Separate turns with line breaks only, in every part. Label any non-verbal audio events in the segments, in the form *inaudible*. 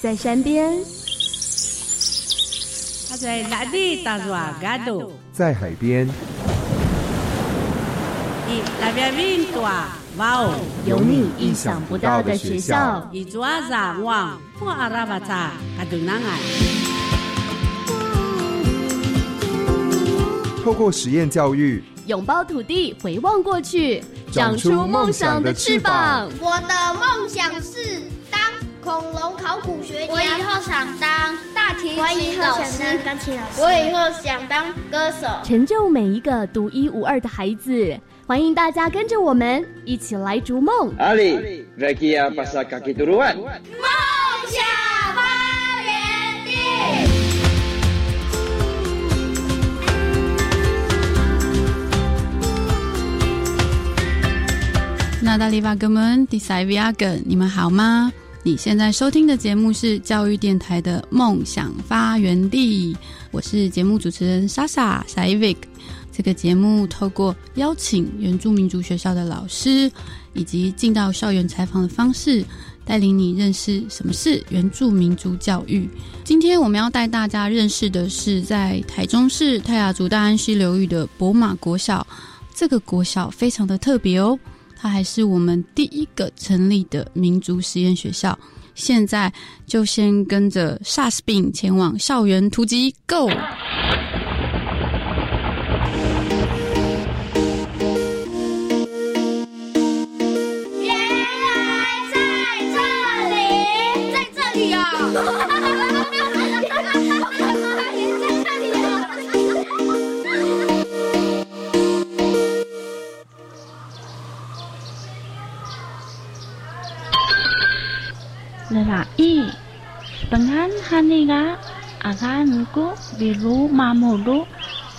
在山边，
他在哪里打？
在海边，
伊那边哇哦，
有你意想不到的学校。
伊做阿啥旺，不阿拉巴查嘎度南岸。
透过实验教育，
拥抱土地，回望过去，长出梦想的翅膀。
我的梦想是当恐龙考古学家。
我以后想当大提琴老师
后想当。钢琴老师。
我以后想当歌手。
成就每一个独一无二的孩子。欢迎大家跟着我们一起来逐梦。
Ali, Rekia pasa kaki turuan.
梦想发源地。
那大利巴哥们，第三位阿梗，你们好吗？你现在收听的节目是教育电台的《梦想发源地》，我是节目主持人莎莎 s a i v i k 这个节目透过邀请原住民族学校的老师，以及进到校园采访的方式，带领你认识什么是原住民族教育。今天我们要带大家认识的是在台中市泰雅族大安溪流域的博马国小。这个国小非常的特别哦，它还是我们第一个成立的民族实验学校。现在就先跟着萨斯病前往校园突击，Go！
Akanku biru mamulu,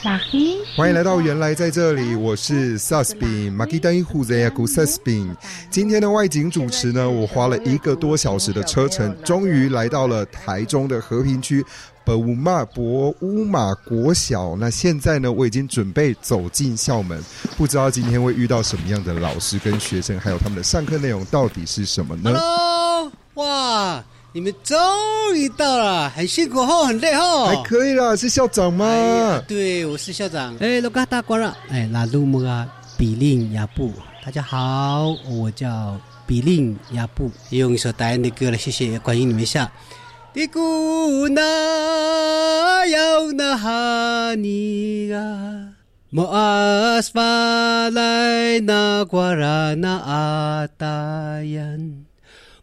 laki.
欢迎来到原来在这里，我是 Susbin m a k i d a i h u z e y a k u Susbin。今天的外景主持呢，我花了一个多小时的车程，终于来到了台中的和平区本乌马博乌马国小。那现在呢，我已经准备走进校门，不知道今天会遇到什么样的老师跟学生，还有他们的上课内容到底是什么呢
？Hello，哇，你们终于到了，很辛苦哦，很累哦。
还可以啦，是校长吗？
哎对，我是校长。哎，罗嘎达瓜拉，哎，拉鲁木啊，比令亚布，大家好，我叫比令亚布，用一首达安的歌来谢谢欢迎你们一下。迪古那要那哈尼啊。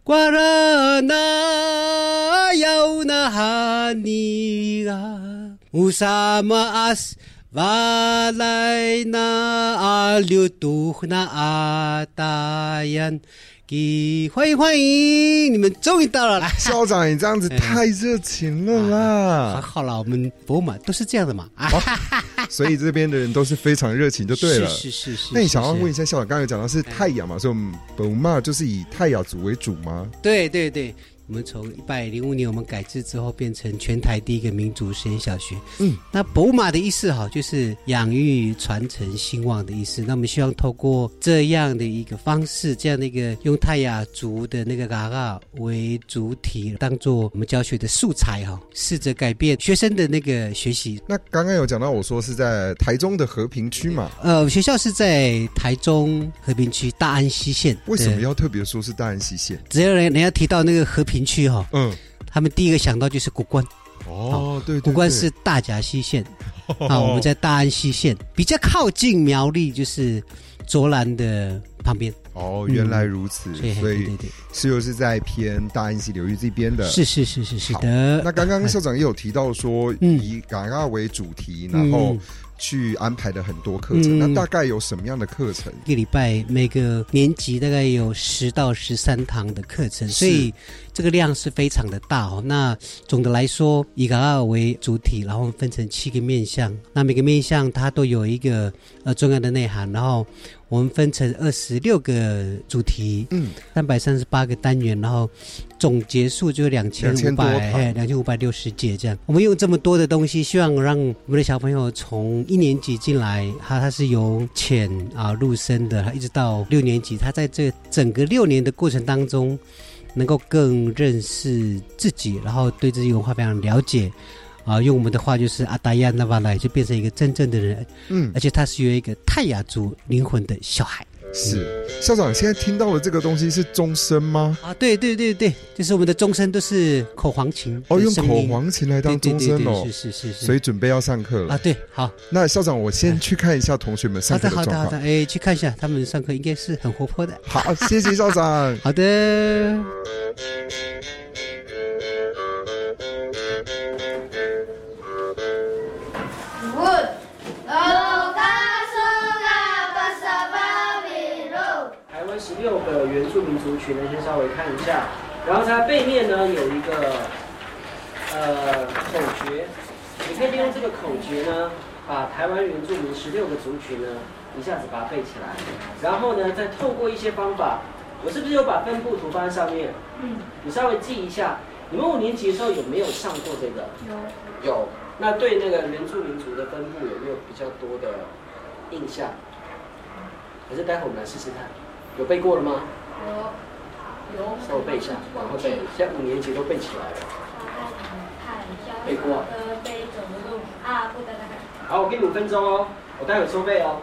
瓜拉那要那哈尼啊，乌萨玛阿斯瓦莱那阿留杜那阿达延。给欢迎欢迎，你们终于到了，啦
校长，你这样子太热情了
还
啦！
好了，我们博马都是这样的嘛啊，*laughs*
所以这边的人都是非常热情，就对了。
是是是是。
那你想要问一下校长，刚刚有讲到是太雅嘛，所以我们本嘛就是以太雅族为主吗？
对对对，我们从一百零五年我们改制之后，变成全台第一个民族实验小学。
嗯，
那博马的意思哈，就是养育、传承、兴旺的意思。那我们希望透过这样的一个方式，这样的一个用泰雅族的那个嘎嘎为主体，当做我们教学的素材哈，试着改变学生的那个学习。
那刚刚有讲到，我说是在台中的和平区嘛，
呃，学校是在台中和平区大安溪县。
为什么要特别说是大安溪县？
只要人人家提到那个和平区哈，
嗯，
他们第一个想到就是古关。
哦，对对
古关是大甲溪县 *laughs* 啊，我们在大安溪县，比较靠近苗栗，就是卓兰的旁边，
哦，原来如此，
所以
所以
对对对，
是又是在偏大安溪流域这边的。
是是是是是
好
的。
那刚刚校长也有提到说，
嗯
以嘎嘎为主题，然后
嗯
去安排的很多课程。
嗯
那大概有什么样的课程？
一个礼拜每个年级大概有十到十三堂的课程，所以这个量是非常的大哦。那总的来说，以嘎嘎为主体，然后分成七个面向，那每个面向它都有一个呃重要的内涵，然后我们分成二十六个主题，
嗯，
三百三十八个单元，然后总结束就两千五
2500
百，两千五百六十节这样。我们用这么多的东西，希望让我们的小朋友从一年级进来，他他是由浅啊入深的，一直到六年级，他在这整个六年的过程当中。能够更认识自己，然后对自己文化非常了解。啊，用我们的话就是阿达亚那瓦莱，就变成一个真正的人。
嗯，
而且他是有一个泰雅族灵魂的小孩。
是校长，现在听到的这个东西是钟声吗？
啊，对对对对，就是我们的钟声都是口簧琴
哦，用口簧琴来当钟声哦，
是是是是，
所以准备要上课了
啊。对，好，
那校长，我先去看一下同学们上课的状况。
好的好的好的，哎，去看一下，他们上课应该是很活泼的。
好，谢谢校长。*laughs*
好的。
六个原住民族群呢，先稍微看一下，然后它背面呢有一个呃口诀，你可以利用这个口诀呢，把台湾原住民十六个族群呢一下子把它背起来，然后呢再透过一些方法，我是不是有把分布图放在上面？嗯，你稍微记一下，你们五年级的时候有没有上过这个？有。有。那对那个原住民族的分布有没有比较多的印象？还是待会我们来试试看。有背过了吗？有，有。稍微背一下，然后背。现在五年级都背起来了。背过。好，我给你五分钟哦，我待会收背哦。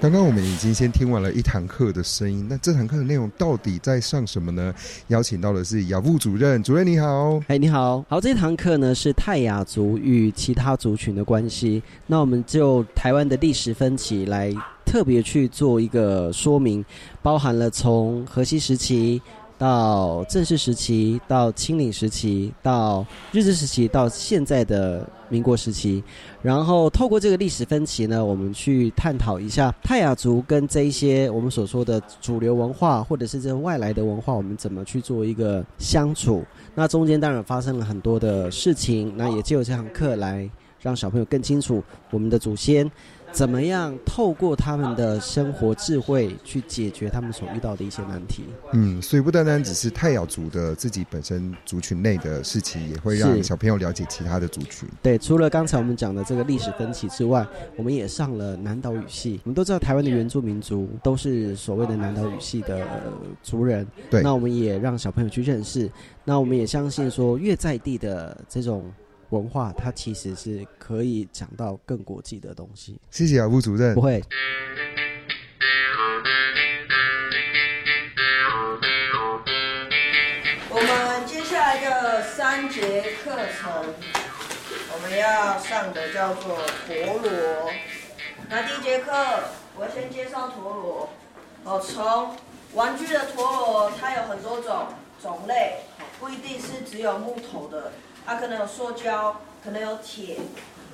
刚刚我们已经先听完了一堂课的声音，那这堂课的内容到底在上什么呢？邀请到的是雅布主任，主任你好，
哎你好，好，这堂课呢是泰雅族与其他族群的关系，那我们就台湾的历史分歧来特别去做一个说明，包含了从河西时期。到正式时期，到清领时期，到日治时期，到现在的民国时期，然后透过这个历史分歧呢，我们去探讨一下泰雅族跟这一些我们所说的主流文化，或者是这外来的文化，我们怎么去做一个相处？那中间当然发生了很多的事情，那也借由这堂课来让小朋友更清楚我们的祖先。怎么样透过他们的生活智慧去解决他们所遇到的一些难题？
嗯，所以不单单只是泰雅族的自己本身族群内的事情，也会让小朋友了解其他的族群。
对，除了刚才我们讲的这个历史分歧之外，我们也上了南岛语系。我们都知道台湾的原住民族都是所谓的南岛语系的族人，
对。
那我们也让小朋友去认识。那我们也相信说，越在地的这种。文化它其实是可以讲到更国际的东西。
谢谢啊，吴主任。
不会。
我们接下来的三节课程，我们要上的叫做陀螺。那第一节课，我先介绍陀螺。哦，从玩具的陀螺，它有很多种种类，不一定是只有木头的。它可能有塑胶，可能有铁，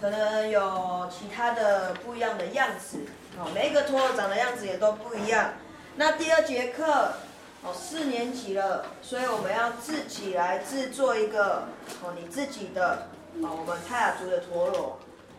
可能有其他的不一样的样子。哦，每一个陀螺长的样子也都不一样。那第二节课，哦，四年级了，所以我们要自己来制作一个哦，你自己的哦，我们泰雅族的陀螺。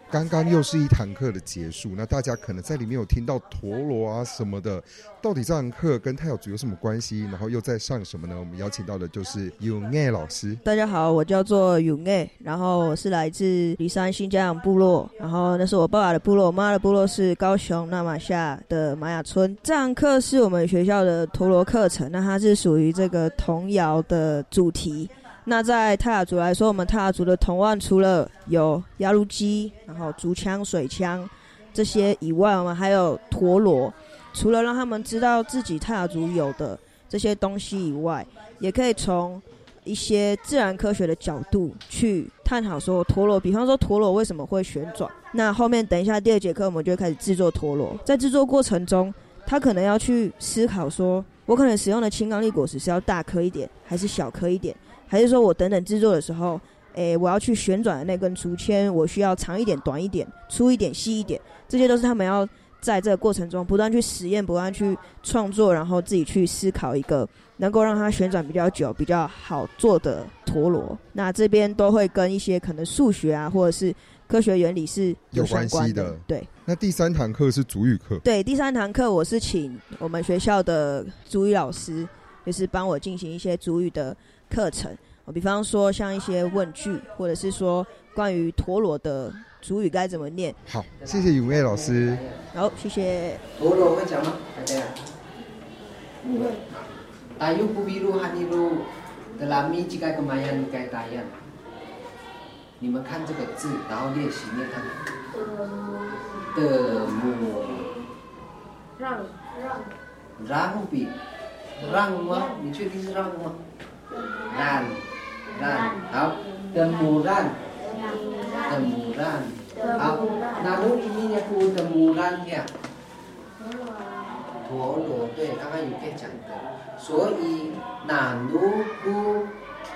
刚刚又是一堂课的结束，那大家可能在里面有听到陀螺啊什么的，到底这堂课跟泰雅族有什么关系？然后又在上什么呢？我们邀请到的就是永爱老师。
大家好，我叫做永爱，然后我是来自离山新疆部落，然后那是我爸爸的部落，我妈的部落是高雄那马夏的玛雅村。这堂课是我们学校的陀螺课程，那它是属于这个童谣的主题。那在泰雅族来说，我们泰雅族的铜腕除了有压路机，然后竹枪、水枪这些以外，我们还有陀螺。除了让他们知道自己泰雅族有的这些东西以外，也可以从一些自然科学的角度去探讨说陀螺。比方说陀螺为什么会旋转？那后面等一下第二节课，我们就会开始制作陀螺。在制作过程中，他可能要去思考说，我可能使用的青冈力果实是要大颗一点，还是小颗一点？还是说我等等制作的时候，诶，我要去旋转的那根竹签，我需要长一点、短一点、粗一点、细一点，这些都是他们要在这个过程中不断去实验、不断去创作，然后自己去思考一个能够让它旋转比较久、比较好做的陀螺。那这边都会跟一些可能数学啊，或者是科学原理是
有
关
系
的。对。
那第三堂课是主语课。
对，第三堂课我是请我们学校的主语老师，就是帮我进行一些主语的。课程，我比方说像一些问句，或者是说关于陀螺的主语该怎么念。
好，谢谢永卫老师。
好，谢谢。
陀螺会讲吗？大家？不会。Tayu pubiru haniru delami jika kemayan kai tayan。你们看这个字，然后练习念看。的母。让让。让比。让吗？你确定是让吗？让让好。Temuran temuran 好螺对，刚刚有在讲的，所以那如果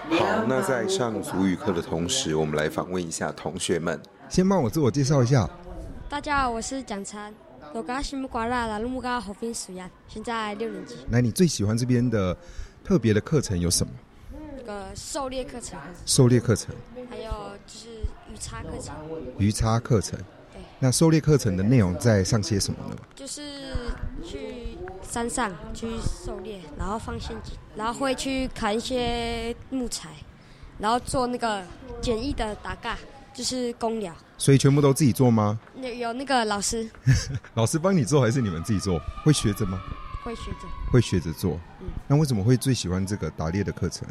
好，那在上足语课的同时，我们来访问一下同学们。先帮我自我介绍一下。
大家好，我是蒋灿，我刚西木瓜拉拉鲁木嘎和平属呀，现在六年级。
那你最喜欢这边的特别的课程有什么？
那个狩猎课程。
狩猎课程。
还有就是鱼叉课程。
鱼叉课程。对。那狩猎课程的内容在上些什么呢？
就是去。山上去狩猎，然后放陷阱，然后会去砍一些木材，然后做那个简易的打嘎，就是工疗。
所以全部都自己做吗？
有有那个老师。*laughs*
老师帮你做还是你们自己做？会学着吗？
会学着。
会学着做。嗯。那为什么会最喜欢这个打猎的课程？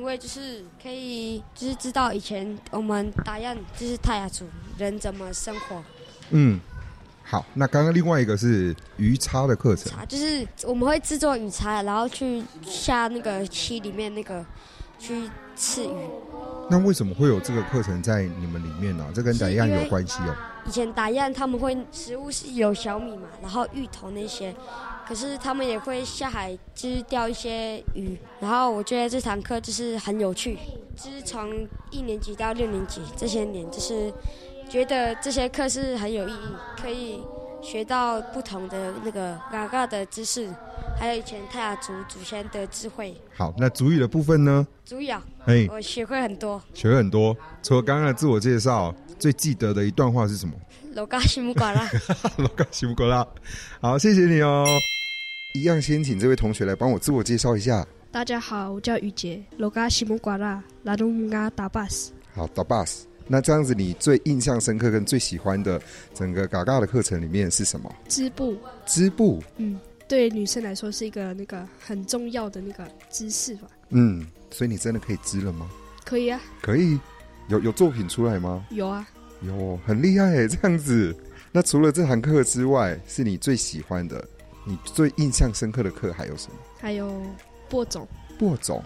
因为就是可以，就是知道以前我们打样就是泰雅族人怎么生活。嗯。
好，那刚刚另外一个是鱼叉的课程，
就是我们会制作鱼叉，然后去下那个溪里面那个去刺鱼。
那为什么会有这个课程在你们里面呢？这跟打样有关系哦。
以前打样他们会食物是有小米嘛，然后芋头那些，可是他们也会下海就是钓一些鱼。然后我觉得这堂课就是很有趣，就是从一年级到六年级这些年就是。觉得这些课是很有意义，可以学到不同的那个嘎嘎的知识，还有以前泰雅族祖先的智慧。
好，那主语的部分呢？
主语啊，哎，我学会很多，
学会很多。除了刚刚的自我介绍，最记得的一段话是什么？
罗嘎西木瓜啦，*laughs*
罗嘎西木瓜啦。好，谢谢你哦。一样，先请这位同学来帮我自我介绍一下。
大家好，我叫雨杰，罗嘎西木瓜拉，拉东木嘎达巴斯。
好，达巴斯。那这样子，你最印象深刻跟最喜欢的整个嘎嘎的课程里面是什么？
织布。
织布。
嗯，对女生来说是一个那个很重要的那个知识吧。
嗯，所以你真的可以织了吗？
可以啊。
可以，有有作品出来吗？
有啊。
有，很厉害诶，这样子。那除了这堂课之外，是你最喜欢的、你最印象深刻的课还有什么？
还有播种。
播种。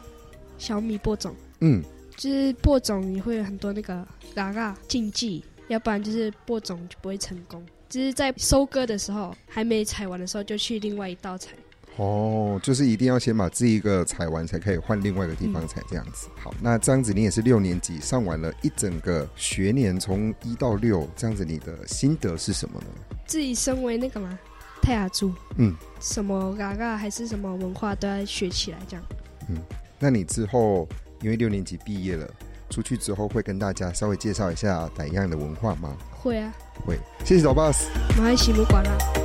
小米播种。嗯。就是播种，你会有很多那个嘎嘎禁忌，要不然就是播种就不会成功。就是在收割的时候，还没采完的时候，就去另外一道采。
哦，就是一定要先把这一个采完，才可以换另外一个地方采，这样子。好，那这样子你也是六年级上完了一整个学年，从一到六，这样子你的心得是什么呢？
自己身为那个嘛泰雅族，嗯，什么嘎嘎还是什么文化都要学起来，这样。
嗯，那你之后？因为六年级毕业了，出去之后会跟大家稍微介绍一下傣样的文化吗？
会啊，
会。谢谢老 boss。
马来西亚。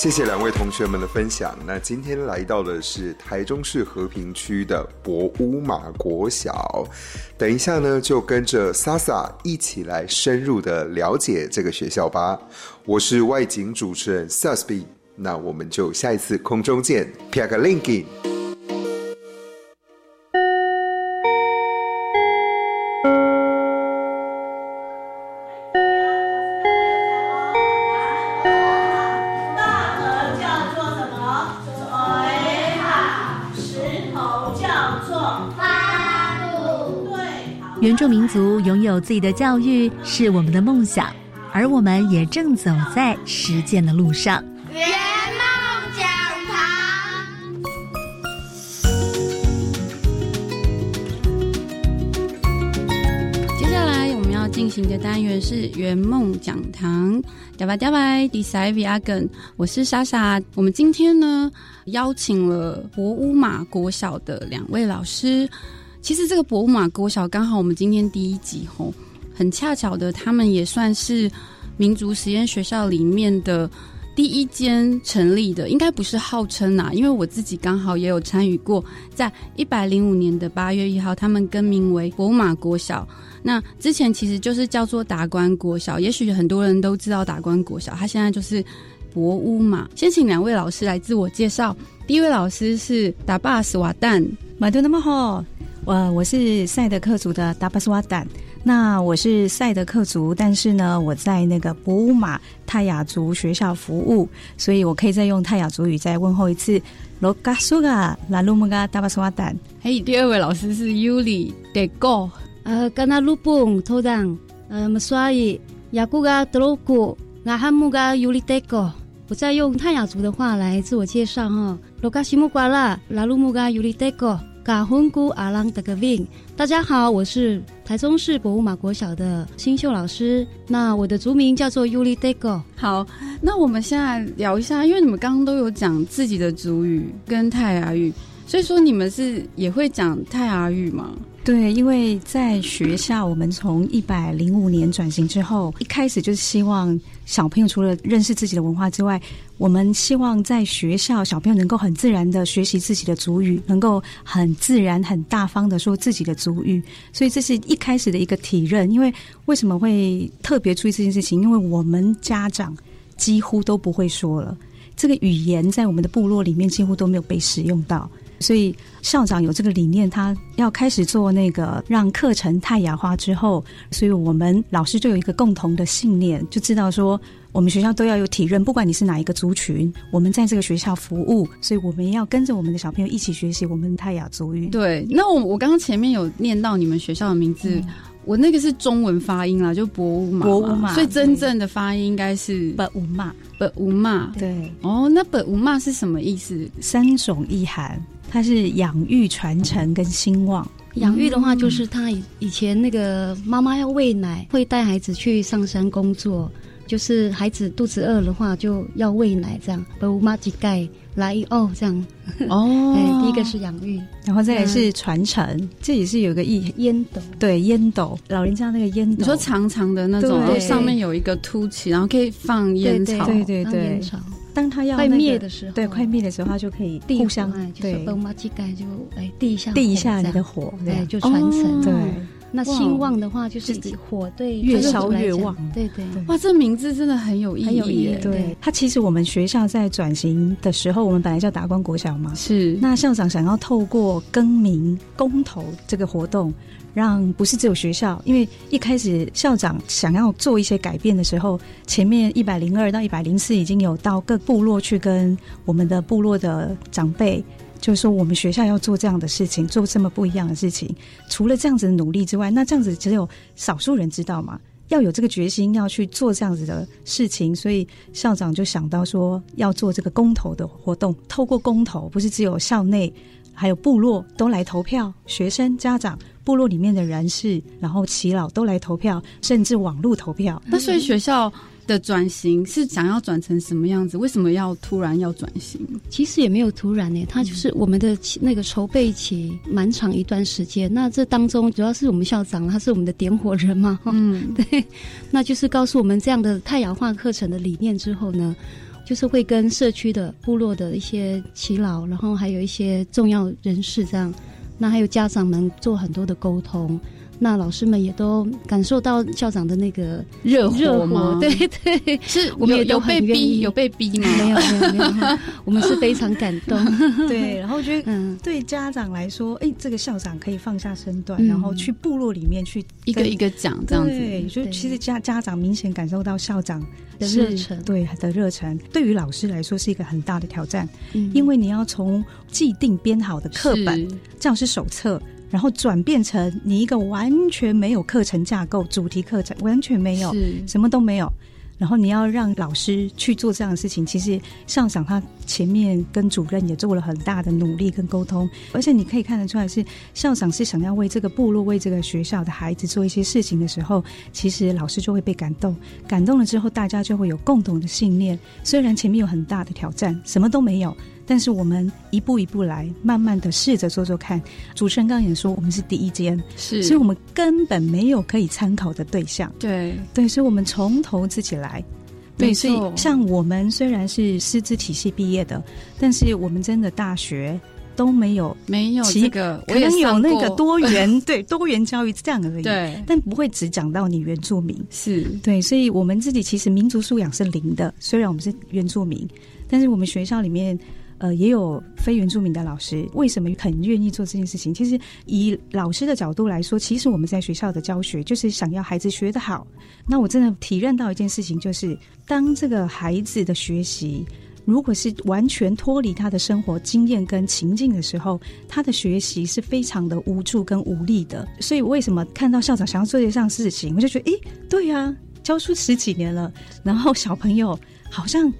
谢谢两位同学们的分享。那今天来到的是台中市和平区的博乌马国小，等一下呢，就跟着 Sasa 一起来深入的了解这个学校吧。我是外景主持人 Susby。那我们就下一次空中见，撇个 link。
大
住民族拥有自己的教育是我们的梦想，而我们也正走在实践的路上。
圆梦讲堂，接下来我们要进行的单元是圆梦讲堂，嗲吧嗲吧，第三位阿根，我是莎莎。我们今天呢邀请了博乌马国小的两位老师。其实这个博物马国小刚好我们今天第一集吼，很恰巧的，他们也算是民族实验学校里面的。第一间成立的，应该不是号称啊，因为我自己刚好也有参与过，在一百零五年的八月一号，他们更名为博物马国小。那之前其实就是叫做达官国小，也许很多人都知道达官国小，他现在就是博物嘛。先请两位老师来自我介绍。第一位老师是达巴斯瓦旦，
马德那么好，我我是赛德克族的达巴斯瓦旦。那我是赛德克族，但是呢，我在那个博乌马泰雅族学校服务，所以我可以再用泰雅族语再问候一次。罗嘎苏嘎拉鲁木嘎达巴斯瓦旦。
嘿，第二位老师是尤里德哥。
呃，甘那鲁蹦头当，呃，么刷伊雅古嘎德罗古，那汉木嘎尤里德哥。我再用泰雅族的话来自我介绍哈。罗嘎西木瓜拉拉鲁木嘎尤里德哥。阿郎德格宾，大家好，我是台中市博物马国小的新秀老师。那我的族名叫做 Yuli Dego。
好，那我们现在聊一下，因为你们刚刚都有讲自己的族语跟泰雅语，所以说你们是也会讲泰雅语吗？
对，因为在学校，我们从一百零五年转型之后，一开始就是希望小朋友除了认识自己的文化之外，我们希望在学校小朋友能够很自然的学习自己的族语，能够很自然、很大方的说自己的族语。所以这是一开始的一个体认。因为为什么会特别注意这件事情？因为我们家长几乎都不会说了，这个语言在我们的部落里面几乎都没有被使用到。所以校长有这个理念，他要开始做那个让课程太雅化之后，所以我们老师就有一个共同的信念，就知道说我们学校都要有体认，不管你是哪一个族群，我们在这个学校服务，所以我们要跟着我们的小朋友一起学习我们泰雅族语。
对，那我我刚刚前面有念到你们学校的名字，我那个是中文发音啦，就博乌马，
博乌马，
所以真正的发音应该是
本乌马，
本乌马。
对，
哦，那本乌马是什么意思？
三种意涵。它是养育、传承跟兴旺。
养育的话，就是他以以前那个妈妈要喂奶，会带孩子去上山工作，就是孩子肚子饿的话，就要喂奶，这样。把妈几盖来哦，这样。
哦，*laughs*
哎，第一个是养育，
然后再来是传承，这也是有个意
烟斗。
对，烟斗，老人家那个烟斗，
你说长长的那种，上面有一个凸起，然后可以放烟草。
对对对。当他要
快灭的时候，
对，快灭的时候，他就可以互相对，
帮妈几盖就哎递一下，
递一下你的火，
对，就传承。
对，
那兴旺的话就是火对
越烧越旺，
对对。
哇，这名字真的很有意义。
对，它其实我们学校在转型的时候，我们本来叫达官国小嘛，
是。
那校长想要透过更名公投这个活动。让不是只有学校，因为一开始校长想要做一些改变的时候，前面一百零二到一百零四已经有到各部落去跟我们的部落的长辈，就是说我们学校要做这样的事情，做这么不一样的事情。除了这样子的努力之外，那这样子只有少数人知道嘛？要有这个决心要去做这样子的事情，所以校长就想到说要做这个公投的活动，透过公投，不是只有校内，还有部落都来投票，学生家长。部落里面的人士，然后耆老都来投票，甚至网络投票。
那所以学校的转型是想要转成什么样子？为什么要突然要转型？
其实也没有突然呢，它就是我们的那个筹备期蛮长一段时间。那这当中主要是我们校长，他是我们的点火人嘛。嗯，对。那就是告诉我们这样的太阳化课程的理念之后呢，就是会跟社区的部落的一些耆老，然后还有一些重要人士这样。那还有家长们做很多的沟通，那老师们也都感受到校长的那个
热火
吗？对对，
是我们也有被逼，有被逼吗？
没有没有没有，*laughs* 我们是非常感动。*laughs*
对，然后觉得对家长来说，哎，这个校长可以放下身段，然后去部落里面去
一个一个讲这样子。
对，就其实家家长明显感受到校长
的热忱，
对的热忱，对于老师来说是一个很大的挑战，因为你要从既定编好的课本。教师手册，然后转变成你一个完全没有课程架构、主题课程，完全没有，什么都没有。然后你要让老师去做这样的事情，其实校长他前面跟主任也做了很大的努力跟沟通，而且你可以看得出来，是校长是想要为这个部落、为这个学校的孩子做一些事情的时候，其实老师就会被感动，感动了之后，大家就会有共同的信念。虽然前面有很大的挑战，什么都没有。但是我们一步一步来，慢慢的试着做做看。主持人刚刚也说，我们是第一间，
是，
所以我们根本没有可以参考的对象。
对
对，所以我们从头自己来。对，所以像我们虽然是师资体系毕业的，但是我们真的大学都没有
没有这个，
可能有那个多元 *laughs* 对多元教育这样而已。
对，
但不会只讲到你原住民
是
对，所以我们自己其实民族素养是零的。虽然我们是原住民，但是我们学校里面。呃，也有非原住民的老师，为什么很愿意做这件事情？其实以老师的角度来说，其实我们在学校的教学就是想要孩子学得好。那我真的体认到一件事情，就是当这个孩子的学习如果是完全脱离他的生活经验跟情境的时候，他的学习是非常的无助跟无力的。所以，为什么看到校长想要做这项事情，我就觉得，诶，对呀，教书十几年了，然后小朋友好像。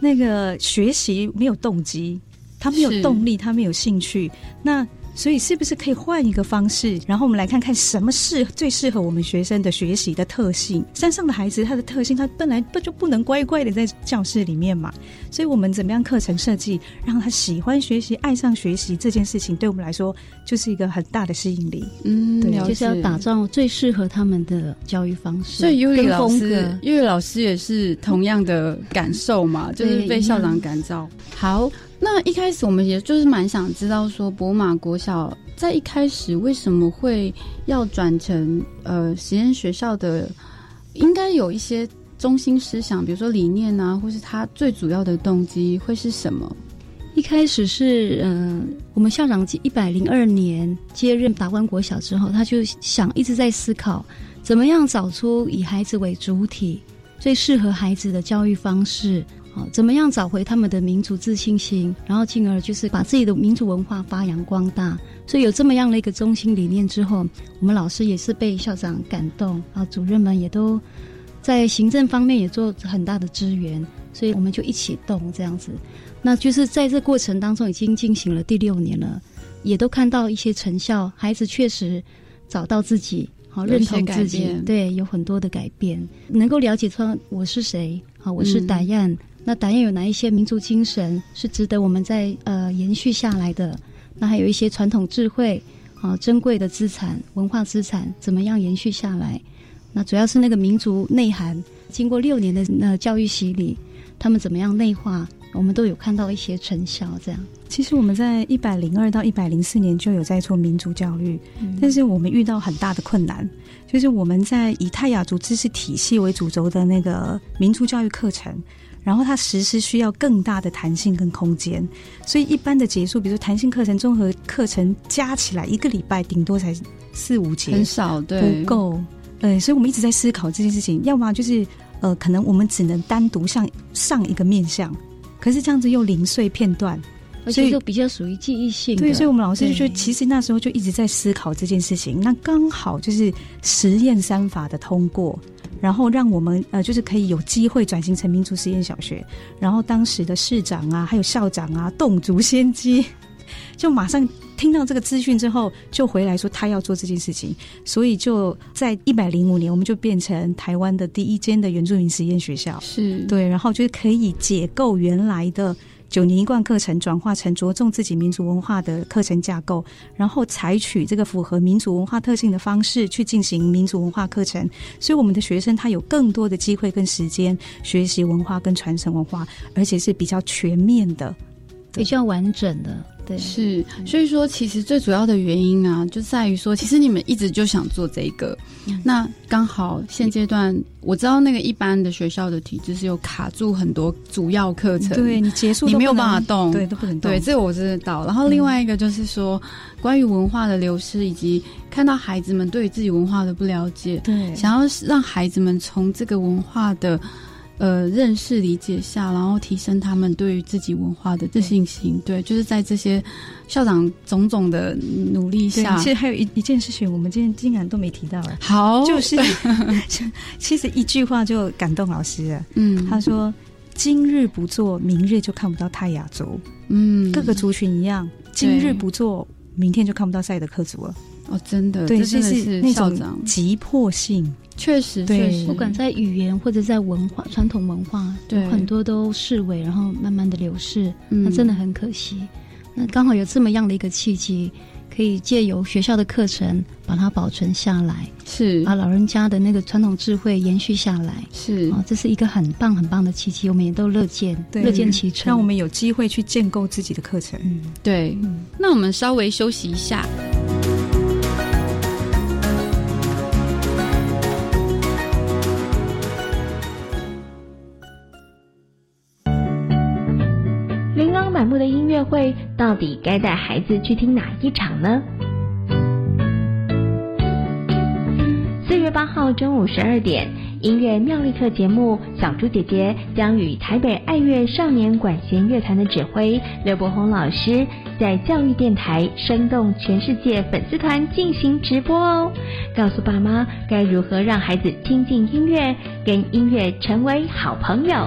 那个学习没有动机，他没有动力，他没有兴趣，那。所以是不是可以换一个方式？然后我们来看看什么是最适合我们学生的学习的特性。山上的孩子他的特性，他本来不就不能乖乖的在教室里面嘛？所以我们怎么样课程设计，让他喜欢学习、爱上学习这件事情，对我们来说就是一个很大的吸引力。
嗯，对，就是要打造最适合他们的教育方式。
所以优里老师，优里老师也是同样的感受嘛，就是被校长感召。好。那一开始我们也就是蛮想知道，说博马国小在一开始为什么会要转成呃实验学校的，应该有一些中心思想，比如说理念啊，或是他最主要的动机会是什么？
一开始是嗯，我们校长一百零二年接任达官国小之后，他就想一直在思考，怎么样找出以孩子为主体，最适合孩子的教育方式。怎么样找回他们的民族自信心，然后进而就是把自己的民族文化发扬光大。所以有这么样的一个中心理念之后，我们老师也是被校长感动，啊，主任们也都在行政方面也做很大的支援，所以我们就一起动这样子。那就是在这过程当中已经进行了第六年了，也都看到一些成效，孩子确实找到自己，好认同自己，对，有很多的改变，能够了解出我是谁，好，我是达燕。那达彦有哪一些民族精神是值得我们在呃延续下来的？那还有一些传统智慧啊，珍贵的资产、文化资产，怎么样延续下来？那主要是那个民族内涵，经过六年的呃教育洗礼，他们怎么样内化？我们都有看到一些成效。这样，
其实我们在一百零二到一百零四年就有在做民族教育，但是我们遇到很大的困难，就是我们在以泰雅族知识体系为主轴的那个民族教育课程。然后它实施需要更大的弹性跟空间，所以一般的结束，比如说弹性课程、综合课程加起来一个礼拜顶多才四五节，
很少，对，
不够。对，所以我们一直在思考这件事情，要么就是呃，可能我们只能单独上上一个面向，可是这样子又零碎片段，
而且就比较属于记忆性。
对，所以我们老师就其实那时候就一直在思考这件事情，那刚好就是实验三法的通过。然后让我们呃，就是可以有机会转型成民族实验小学。然后当时的市长啊，还有校长啊，动足先机，*laughs* 就马上听到这个资讯之后，就回来说他要做这件事情。所以就在一百零五年，我们就变成台湾的第一间的原住民实验学校。
是
对，然后就是可以解构原来的。九年一贯课程转化成着重自己民族文化的课程架构，然后采取这个符合民族文化特性的方式去进行民族文化课程，所以我们的学生他有更多的机会跟时间学习文化跟传承文化，而且是比较全面的、
比较完整的。对，
是，所以说其实最主要的原因啊，就在于说，其实你们一直就想做这个，那刚好现阶段我知道那个一般的学校的体制是有卡住很多主要课程，
对你结束
你没有办法动，
对都不能动，
对，这个我知道。然后另外一个就是说，关于文化的流失，以及看到孩子们对于自己文化的不了解，
对，
想要让孩子们从这个文化的。呃，认识理解下，然后提升他们对于自己文化的自信心。对，就是在这些校长种种的努力下，
其实还有一一件事情，我们今天竟然都没提到了。
好，
就是 *laughs* 其实一句话就感动老师了。嗯，他说：“今日不做，明日就看不到泰雅族。”嗯，各个族群一样，今日不做，明天就看不到赛德克族了。
哦，真的，
对，
这
是那种急迫性。
确实，确
实，不管在语言或者在文化、传统文化，对。很多都视为，然后慢慢的流逝，那真的很可惜。那刚好有这么样的一个契机，可以借由学校的课程把它保存下来，
是。
把老人家的那个传统智慧延续下来，
是。
啊，这是一个很棒很棒的契机，我们也都乐见，乐见其成，
让我们有机会去建构自己的课程。
嗯，对，那我们稍微休息一下。
琳的音乐会，到底该带孩子去听哪一场呢？四月八号中午十二点，音乐妙力课节目，小猪姐姐将与台北爱乐少年管弦乐团的指挥刘伯宏老师，在教育电台生动全世界粉丝团进行直播哦，告诉爸妈该如何让孩子听进音乐，跟音乐成为好朋友。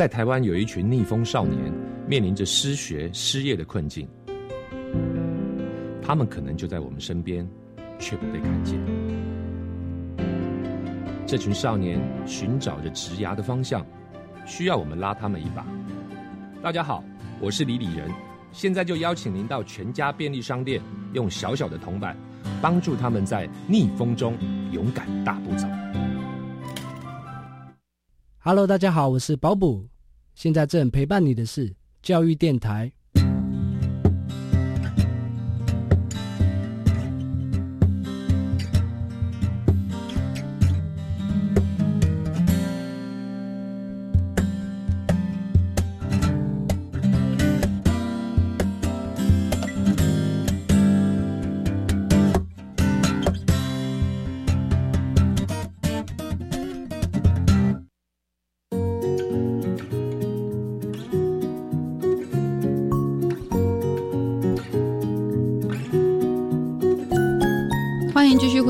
在台湾有一群逆风少年，面临着失学、失业的困境。他们可能就在我们身边，却不被看见。这群少年寻找着职涯的方向，需要我们拉他们一把。大家好，我是李李仁，现在就邀请您到全家便利商店，用小小的铜板，帮助他们在逆风中勇敢大步走。
Hello，大家好，我是保卜。现在正陪伴你的是教育电台。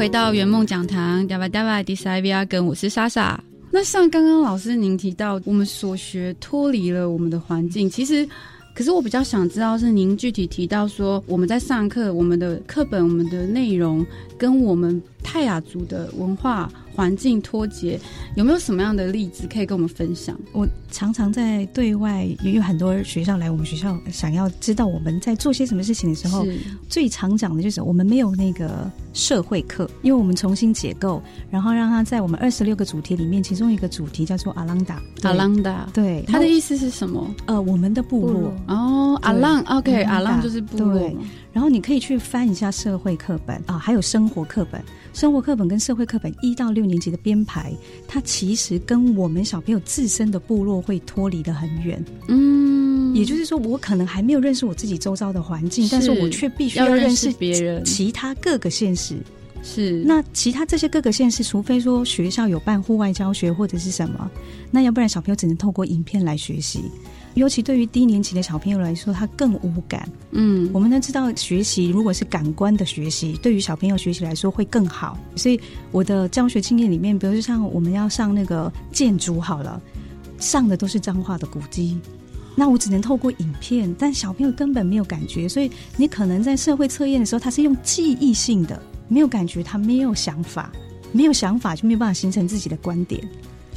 回到圆梦讲堂，Dava Dava d i s a v i a 跟我是莎莎。那像刚刚老师您提到，我们所学脱离了我们的环境，其实，可是我比较想知道是您具体提到说，我们在上课，我们的课本、我们的内容跟我们泰雅族的文化。环境脱节，有没有什么样的例子可以跟我们分享？
我常常在对外也有很多学校来我们学校，想要知道我们在做些什么事情的时候，最常讲的就是我们没有那个社会课，因为我们重新解构，然后让他在我们二十六个主题里面，其中一个主题叫做阿朗达。
阿朗达，
对，
它的意思是什么？
呃，我们的部落。
哦，阿浪，OK，阿浪就是部落。
然后你可以去翻一下社会课本啊，还有生活课本。生活课本跟社会课本一到六年级的编排，它其实跟我们小朋友自身的部落会脱离的很远。嗯，也就是说，我可能还没有认识我自己周遭的环境，但是我却必须要认识
别人，
其他各个现实。
是，
那其他这些各个县市，除非说学校有办户外教学或者是什么，那要不然小朋友只能透过影片来学习。尤其对于低年级的小朋友来说，他更无感。嗯，我们都知道，学习如果是感官的学习，对于小朋友学习来说会更好。所以我的教学经验里面，比如就像我们要上那个建筑好了，上的都是脏话的古迹，那我只能透过影片，但小朋友根本没有感觉。所以你可能在社会测验的时候，他是用记忆性的，没有感觉，他没有想法，没有想法就没有办法形成自己的观点。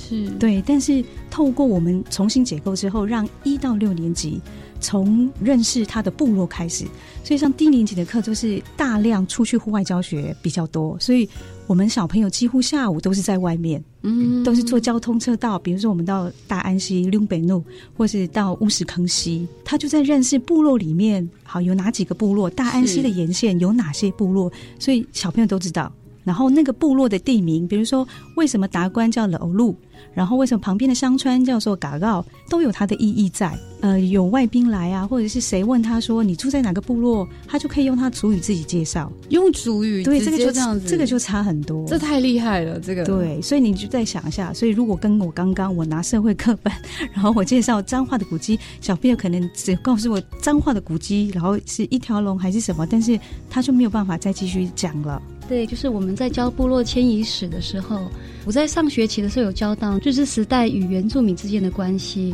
是。
对，但是透过我们重新解构之后，让一到六年级从认识他的部落开始，所以像低年级的课就是大量出去户外教学比较多，所以我们小朋友几乎下午都是在外面，嗯，都是坐交通车道，比如说我们到大安溪、六北路，或是到乌石坑溪，他就在认识部落里面，好有哪几个部落，大安溪的沿线有哪些部落，所以小朋友都知道。然后那个部落的地名，比如说为什么达官叫老路。然后为什么旁边的商川叫做嘎告，都有它的意义在。呃，有外宾来啊，或者是谁问他说你住在哪个部落，他就可以用他主语自己介绍，
用主语，
对，这个就
这样子，
这个就差很多，
这太厉害了，这个
对，所以你就再想一下，所以如果跟我刚刚我拿社会课本，然后我介绍脏话的古迹，小朋友可能只告诉我脏话的古迹，然后是一条龙还是什么，但是他就没有办法再继续讲了。
对，就是我们在教部落迁移史的时候，我在上学期的时候有教到日治时代与原住民之间的关系。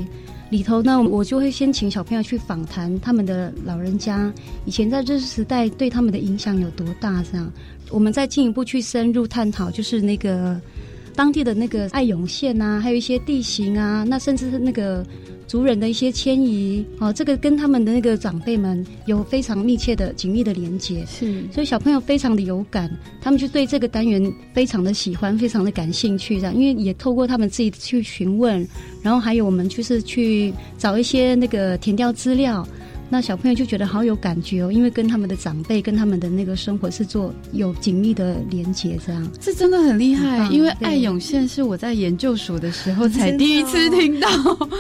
里头呢，我就会先请小朋友去访谈他们的老人家，以前在日治时代对他们的影响有多大？这样，我们再进一步去深入探讨，就是那个当地的那个爱永县啊，还有一些地形啊，那甚至是那个。族人的一些迁移，哦，这个跟他们的那个长辈们有非常密切的、紧密的连接，
是，
所以小朋友非常的有感，他们就对这个单元非常的喜欢，非常的感兴趣，这样，因为也透过他们自己去询问，然后还有我们就是去找一些那个填调资料。那小朋友就觉得好有感觉哦，因为跟他们的长辈、跟他们的那个生活是做有紧密的连接，这样。
这真的很厉害。因为爱永县是我在研究所的时候才 *laughs* 第一次听到，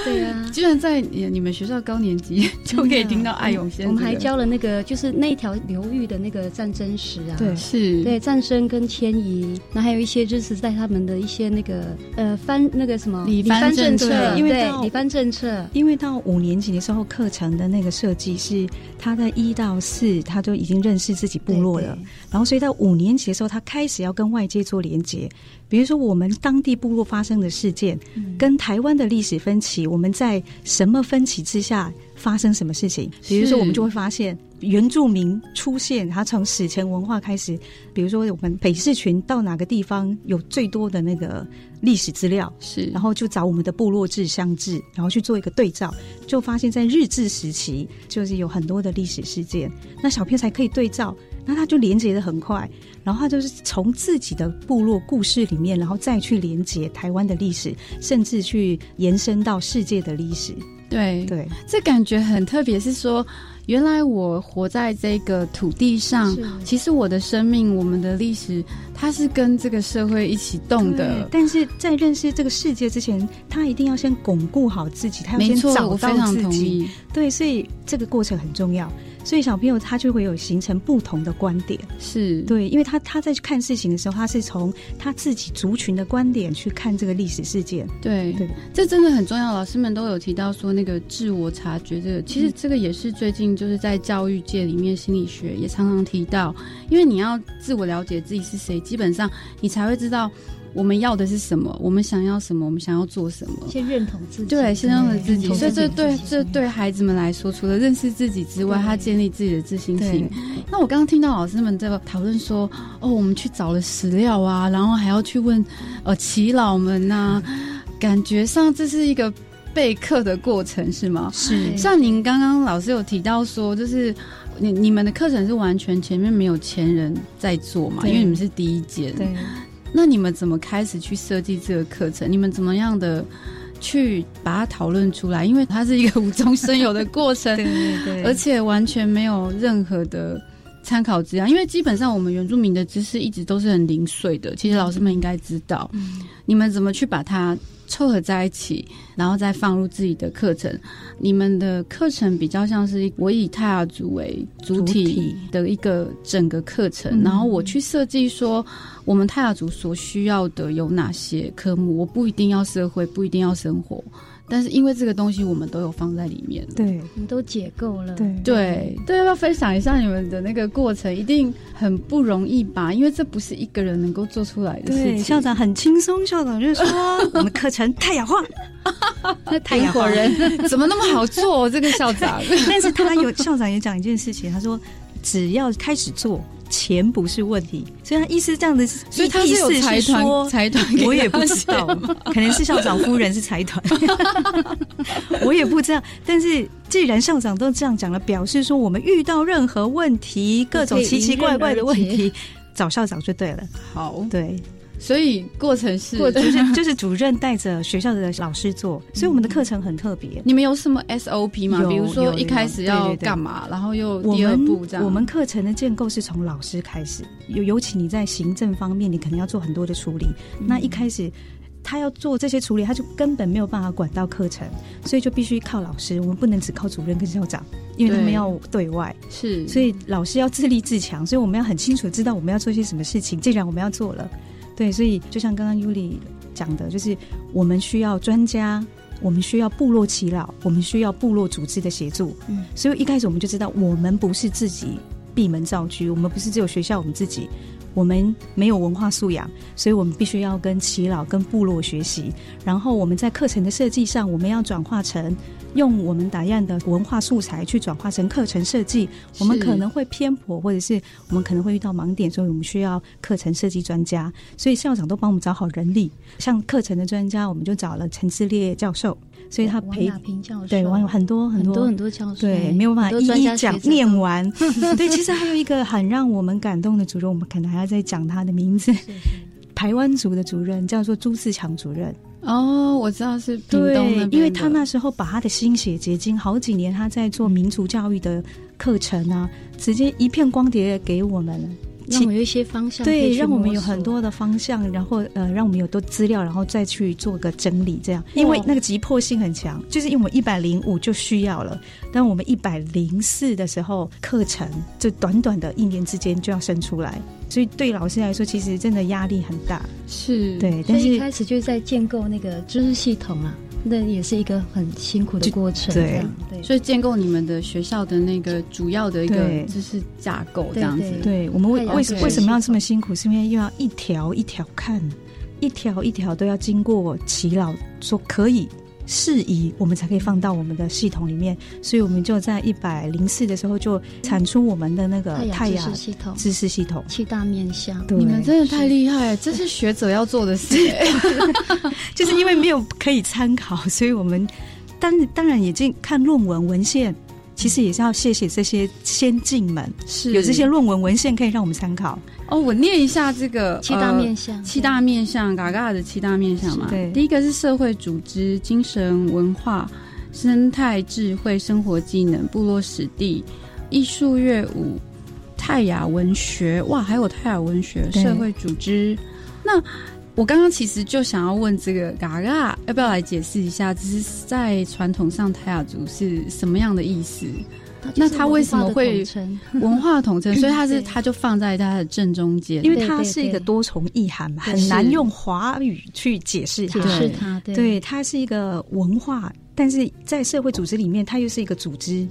对啊，*laughs*
居然在你们学校高年级 *laughs* 就可以听到爱永县。
我们还教了那个就是那一条流域的那个战争史啊，
对，是，
对战争跟迁移，那还有一些就是在他们的一些那个呃翻那个什么
李番政
策，因为李番政策，
因为到五年级的时候课程的那个设。即是他在一到四，他就已经认识自己部落了，然后所以到五年级的时候，他开始要跟外界做连接。比如说，我们当地部落发生的事件，跟台湾的历史分歧，我们在什么分歧之下发生什么事情？比如说，我们就会发现原住民出现，他从史前文化开始。比如说，我们北市群到哪个地方有最多的那个历史资料，
是，
然后就找我们的部落志乡志，然后去做一个对照，就发现，在日治时期就是有很多的历史事件，那小片才可以对照。那他就连接的很快，然后他就是从自己的部落故事里面，然后再去连接台湾的历史，甚至去延伸到世界的历史。
对
对，
这感觉很特别，是说。原来我活在这个土地上，其实我的生命、我们的历史，它是跟这个社会一起动的。
但是在认识这个世界之前，他一定要先巩固好自己，他要先找到自己。对，所以这个过程很重要。所以小朋友他就会有形成不同的观点，
是
对，因为他他在看事情的时候，他是从他自己族群的观点去看这个历史事件。
对对，这真的很重要。老师们都有提到说，那个自我察觉，这个其实这个也是最近就是在教育界里面，心理学也常常提到，因为你要自我了解自己是谁，基本上你才会知道。我们要的是什么？我们想要什么？我们想要做什么？
先认同自己，
对，先认同自己。所以这对这对孩子们来说，除了认识自己之外，他建立自己的自信心。那我刚刚听到老师们在讨论说，哦，我们去找了史料啊，然后还要去问呃耆老们呐，感觉上这是一个备课的过程，是吗？
是。
像您刚刚老师有提到说，就是你你们的课程是完全前面没有前人在做嘛？因为你们是第一届。
对。
那你们怎么开始去设计这个课程？你们怎么样的去把它讨论出来？因为它是一个无中生有的过程，*laughs*
对对对，
而且完全没有任何的参考资料。因为基本上我们原住民的知识一直都是很零碎的，其实老师们应该知道。你们怎么去把它？凑合在一起，然后再放入自己的课程。你们的课程比较像是我以泰雅族为主体的一个整个课程，然后我去设计说我们泰雅族所需要的有哪些科目。我不一定要社会，不一定要生活。但是因为这个东西我们都有放在里面，
对，
我们都解构了，
对
对对，要不要分享一下你们的那个过程？一定很不容易吧？因为这不是一个人能够做出来的事情。
校长很轻松，校长就说 *laughs* 我们课程太阳化，
太阳火人怎么那么好做？这个校长，*laughs*
但是他有校长也讲一件事情，他说只要开始做。钱不是问题，所以他意思这样的，
所以他是有财团，财团
我也不知道，*laughs* 可能是校长夫人是财团，*laughs* 我也不知道。但是既然校长都这样讲了，表示说我们遇到任何问题，各种奇奇怪怪的问题，找校长就对了。
好，
对。
所以过程是，
就是 *laughs* 就是主任带着学校的老师做，所以我们的课程很特别。
你们有什么 SOP 吗？比如说一开始要干嘛，然后又第二步这样。
我们课程的建构是从老师开始，尤尤其你在行政方面，你可能要做很多的处理。那一开始他要做这些处理，他就根本没有办法管到课程，所以就必须靠老师。我们不能只靠主任跟校长，因为他们要对外，
是，
所以老师要自立自强。所以我们要很清楚知道我们要做些什么事情。既然我们要做了。对，所以就像刚刚尤里讲的，就是我们需要专家，我们需要部落耆老，我们需要部落组织的协助。嗯，所以一开始我们就知道，我们不是自己闭门造车，我们不是只有学校我们自己，我们没有文化素养，所以我们必须要跟耆老、跟部落学习。然后我们在课程的设计上，我们要转化成。用我们打样的文化素材去转化成课程设计，我们可能会偏颇，或者是我们可能会遇到盲点，所以我们需要课程设计专家。所以校长都帮我们找好人力，像课程的专家，我们就找了陈志烈教授，所以他陪对，我有很多
很
多
很多教授，
对，没有办法一一讲念完。*laughs* 对，其实还有一个很让我们感动的主任，我们可能还要再讲他的名字。台湾族的主任叫做朱自强主任。
哦，我知道是
对，因为他那时候把他的心血结晶，好几年他在做民族教育的课程啊，直接一片光碟给我们，
让我们有一些方向，
对，让我们有很多的方向，然后呃，让我们有多资料，然后再去做个整理，这样，因为那个急迫性很强，就是因为我们一百零五就需要了，但我们一百零四的时候课程就短短的一年之间就要生出来。所以对老师来说，其实真的压力很大。
是。
对，但是
一开始就在建构那个知识系统啊，那也是一个很辛苦的过程。
对，
对，
所以建构你们的学校的那个主要的一个知识架构这样子。
对，我们为为为什么要这么辛苦？是因为又要一条一条看，一条一条都要经过祈老说可以。适宜，我们才可以放到我们的系统里面，所以我们就在一百零四的时候就产出我们的那个太阳
系统
知识系统
七大面向。
你们真的太厉害，这是学者要做的事。*laughs*
就是因为没有可以参考，所以我们当当然已经看论文文献。其实也是要谢谢这些先进们，
是
有这些论文文献可以让我们参考。
哦，我念一下这个
七大面向，
七大面向，嘎嘎的七大面向嘛。
对，
第一个是社会组织、精神文化、生态智慧、生活技能、部落史地、艺术乐舞、泰雅文学。哇，还有泰雅文学、社会组织。那我刚刚其实就想要问这个嘎嘎，要不要来解释一下？只是在传统上泰雅族是什么样的意思？那他为什么会文化统称？*laughs* 所以他是他就放在它的正中间，
因为它是一个多重意涵嘛，很难用华语去解释
解释它。
对，它是一个文化，但是在社会组织里面，它又是一个组织。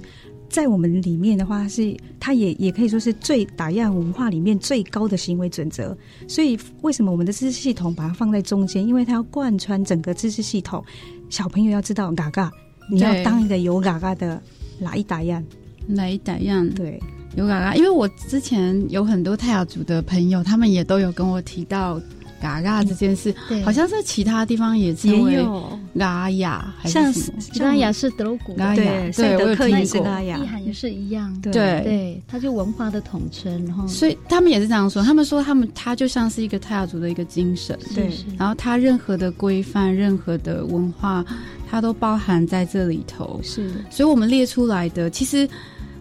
在我们里面的话，是它也也可以说是最打样文化里面最高的行为准则。所以，为什么我们的知识系统把它放在中间？因为它要贯穿整个知识系统。小朋友要知道，嘎嘎，你要当一个有嘎嘎的哪一打样，
哪一打样？
对，
有嘎嘎。因为我之前有很多泰雅族的朋友，他们也都有跟我提到。嘎嘎这件事，好像在其他地方也
也有。
嘎雅，
像嘎雅是德古，
嘎雅
对，
我有听过，
意涵也是一样，
对。
对，它就文化的统称，然后
所以他们也是这样说，他们说他们他就像是一个泰雅族的一个精神，
对，
然后他任何的规范、任何的文化，它都包含在这里头，
是，
所以我们列出来的其实。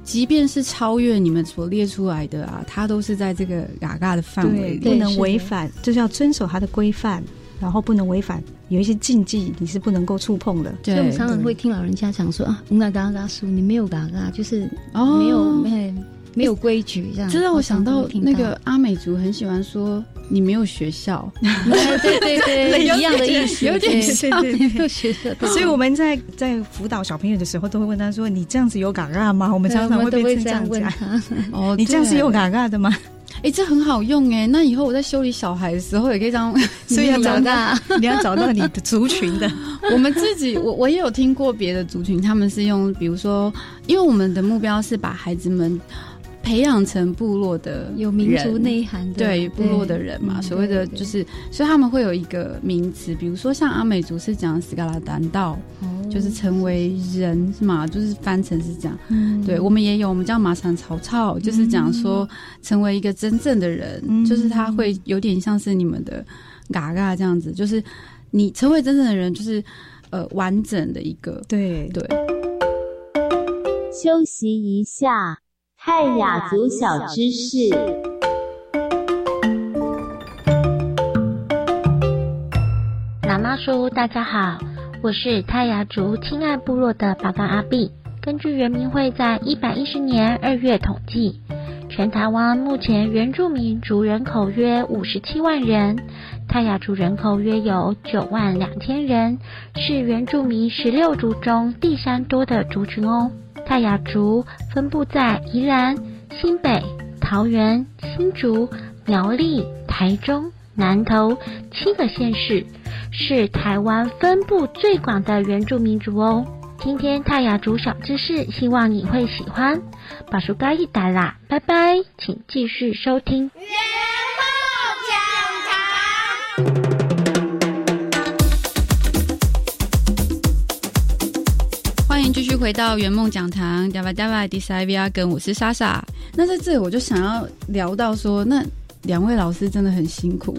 即便是超越你们所列出来的啊，它都是在这个嘎嘎的范围里，
不能违反，就是要遵守它的规范，然后不能违反，有一些禁忌你是不能够触碰的。
所以我们常常会听老人家讲说啊，那嘎嘎嘎书，你没有嘎嘎，就是没有没。没有规矩，这样
这让我想到那个阿美族很喜欢说你没有学校，
对 *laughs* 对对，*laughs* 一样的意思，
有点像
没有学校。
所以我们在在辅导小朋友的时候，都会问他说：“你这样子有嘎嘎吗？”我们常常会被这样讲。*laughs* 哦，你这样是有嘎嘎的吗？
哎，这很好用哎。那以后我在修理小孩的时候，也可以这样。
所以要找到你要找到你的族群的。
我们自己，我我也有听过别的族群，他们是用，比如说，因为我们的目标是把孩子们。培养成部落的
有民族内涵的
对部落的人嘛，所谓的就是，所以他们会有一个名词，比如说像阿美族是讲斯嘎拉丹道，就是成为人是嘛？就是翻成是这样。对我们也有，我们叫马场曹操，就是讲说成为一个真正的人，就是他会有点像是你们的嘎嘎这样子，就是你成为真正的人，就是呃完整的一个。
对
对。
休息一下，泰雅族小知识。喇嘛叔，大家好，我是泰雅族亲爱部落的巴干阿碧。根据原民会在一百一十年二月统计，全台湾目前原住民族人口约五十七万人，泰雅族人口约有九万两千人，是原住民十六族中第三多的族群哦。泰雅族分布在宜兰、新北、桃园、新竹、苗栗、台中、南投七个县市，是台湾分布最广的原住民族哦。今天泰雅族小知识，希望你会喜欢。把书盖一打啦，拜拜，请继续收听。
续回到圆梦讲堂，Dava Dava d i s a v i a 跟我是莎莎。那在这里我就想要聊到说，那两位老师真的很辛苦，